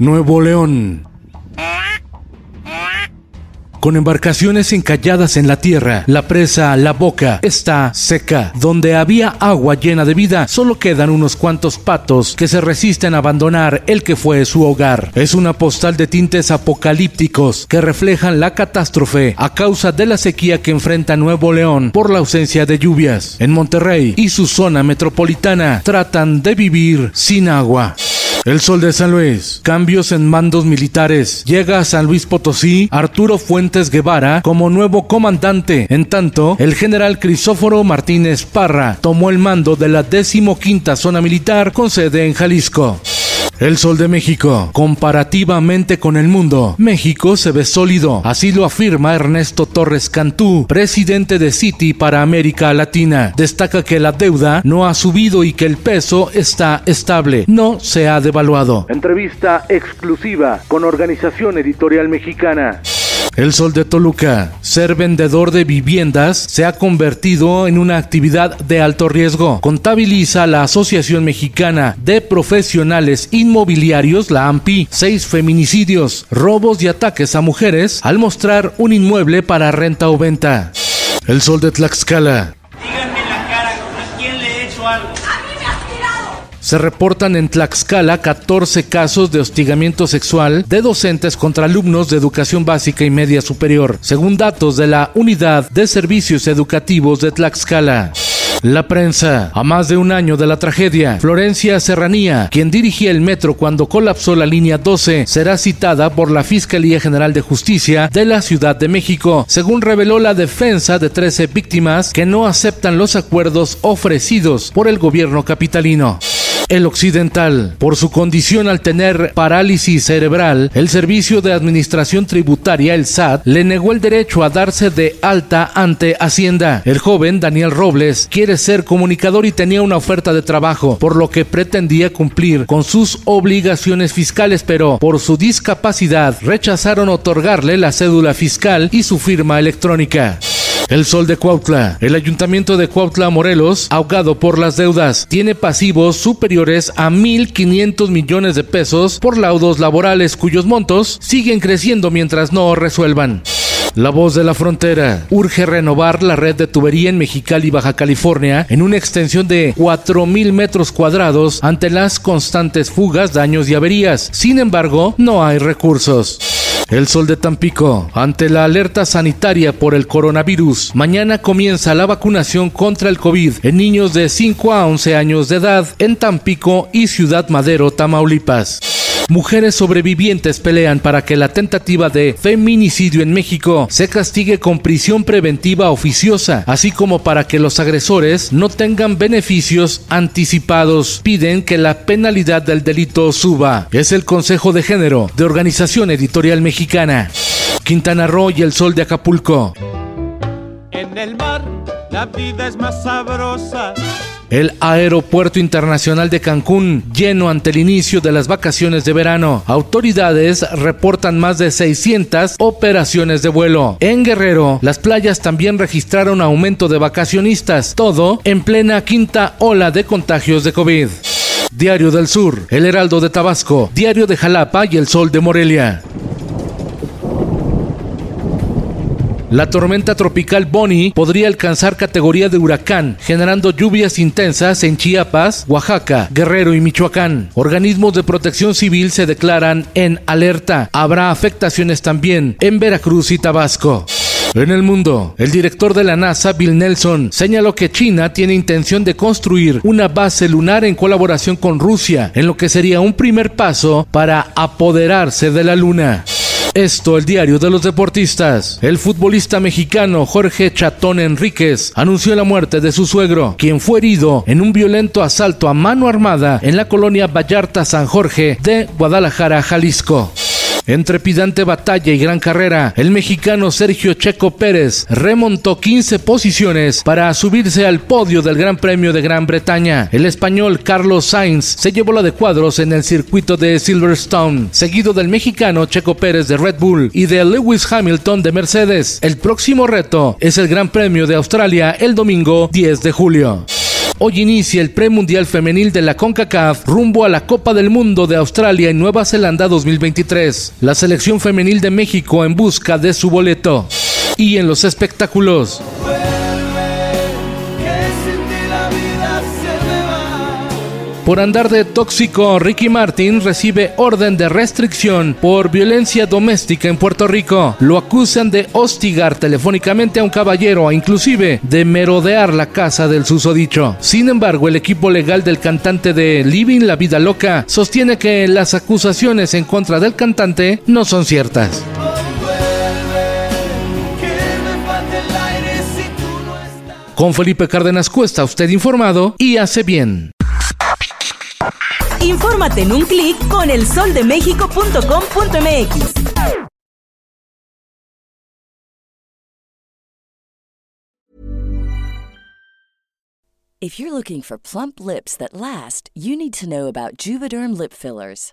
Nuevo León. Con embarcaciones encalladas en la tierra, la presa La Boca está seca. Donde había agua llena de vida, solo quedan unos cuantos patos que se resisten a abandonar el que fue su hogar. Es una postal de tintes apocalípticos que reflejan la catástrofe a causa de la sequía que enfrenta Nuevo León por la ausencia de lluvias. En Monterrey y su zona metropolitana tratan de vivir sin agua. El Sol de San Luis. Cambios en mandos militares. Llega a San Luis Potosí Arturo Fuentes Guevara como nuevo comandante. En tanto, el general Crisóforo Martínez Parra tomó el mando de la decimoquinta zona militar con sede en Jalisco. El Sol de México. Comparativamente con el mundo, México se ve sólido. Así lo afirma Ernesto Torres Cantú, presidente de Citi para América Latina. Destaca que la deuda no ha subido y que el peso está estable, no se ha devaluado. Entrevista exclusiva con Organización Editorial Mexicana. El Sol de Toluca. Ser vendedor de viviendas se ha convertido en una actividad de alto riesgo. Contabiliza la Asociación Mexicana de Profesionales Inmobiliarios, la AMPI, seis feminicidios, robos y ataques a mujeres al mostrar un inmueble para renta o venta. El Sol de Tlaxcala. Díganme la cara, ¿a quién le he hecho algo? Se reportan en Tlaxcala 14 casos de hostigamiento sexual de docentes contra alumnos de educación básica y media superior, según datos de la Unidad de Servicios Educativos de Tlaxcala. La prensa. A más de un año de la tragedia, Florencia Serranía, quien dirigía el metro cuando colapsó la línea 12, será citada por la Fiscalía General de Justicia de la Ciudad de México, según reveló la defensa de 13 víctimas que no aceptan los acuerdos ofrecidos por el gobierno capitalino. El Occidental. Por su condición al tener parálisis cerebral, el Servicio de Administración Tributaria, el SAT, le negó el derecho a darse de alta ante Hacienda. El joven Daniel Robles quiere ser comunicador y tenía una oferta de trabajo, por lo que pretendía cumplir con sus obligaciones fiscales, pero por su discapacidad rechazaron otorgarle la cédula fiscal y su firma electrónica. El Sol de Cuautla. El Ayuntamiento de Cuautla, Morelos, ahogado por las deudas, tiene pasivos superiores a 1.500 millones de pesos por laudos laborales cuyos montos siguen creciendo mientras no resuelvan. La voz de la frontera urge renovar la red de tubería en Mexicali, Baja California, en una extensión de 4.000 metros cuadrados ante las constantes fugas, daños y averías. Sin embargo, no hay recursos. El Sol de Tampico. Ante la alerta sanitaria por el coronavirus, mañana comienza la vacunación contra el COVID en niños de 5 a 11 años de edad en Tampico y Ciudad Madero, Tamaulipas. Mujeres sobrevivientes pelean para que la tentativa de feminicidio en México se castigue con prisión preventiva oficiosa, así como para que los agresores no tengan beneficios anticipados. Piden que la penalidad del delito suba. Es el Consejo de Género de Organización Editorial Mexicana. Quintana Roo y el Sol de Acapulco. En el mar la vida es más sabrosa. El Aeropuerto Internacional de Cancún lleno ante el inicio de las vacaciones de verano. Autoridades reportan más de 600 operaciones de vuelo. En Guerrero, las playas también registraron aumento de vacacionistas, todo en plena quinta ola de contagios de COVID. Diario del Sur, El Heraldo de Tabasco, Diario de Jalapa y El Sol de Morelia. La tormenta tropical Bonnie podría alcanzar categoría de huracán, generando lluvias intensas en Chiapas, Oaxaca, Guerrero y Michoacán. Organismos de protección civil se declaran en alerta. Habrá afectaciones también en Veracruz y Tabasco. En el mundo, el director de la NASA, Bill Nelson, señaló que China tiene intención de construir una base lunar en colaboración con Rusia, en lo que sería un primer paso para apoderarse de la Luna. Esto el diario de los deportistas. El futbolista mexicano Jorge Chatón Enríquez anunció la muerte de su suegro, quien fue herido en un violento asalto a mano armada en la colonia Vallarta San Jorge de Guadalajara, Jalisco. En trepidante batalla y gran carrera, el mexicano Sergio Checo Pérez remontó 15 posiciones para subirse al podio del Gran Premio de Gran Bretaña. El español Carlos Sainz se llevó la de cuadros en el circuito de Silverstone, seguido del mexicano Checo Pérez de Red Bull y de Lewis Hamilton de Mercedes. El próximo reto es el Gran Premio de Australia el domingo 10 de julio. Hoy inicia el premundial femenil de la CONCACAF rumbo a la Copa del Mundo de Australia y Nueva Zelanda 2023. La selección femenil de México en busca de su boleto. Y en los espectáculos. Por andar de tóxico, Ricky Martin recibe orden de restricción por violencia doméstica en Puerto Rico. Lo acusan de hostigar telefónicamente a un caballero e inclusive de merodear la casa del susodicho. Sin embargo, el equipo legal del cantante de Living la Vida Loca sostiene que las acusaciones en contra del cantante no son ciertas. Con Felipe Cárdenas Cuesta, usted informado y hace bien. Infórmate en un clic con elsoldemexico.com.mx. If you're looking for plump lips that last, you need to know about Juvederm lip fillers.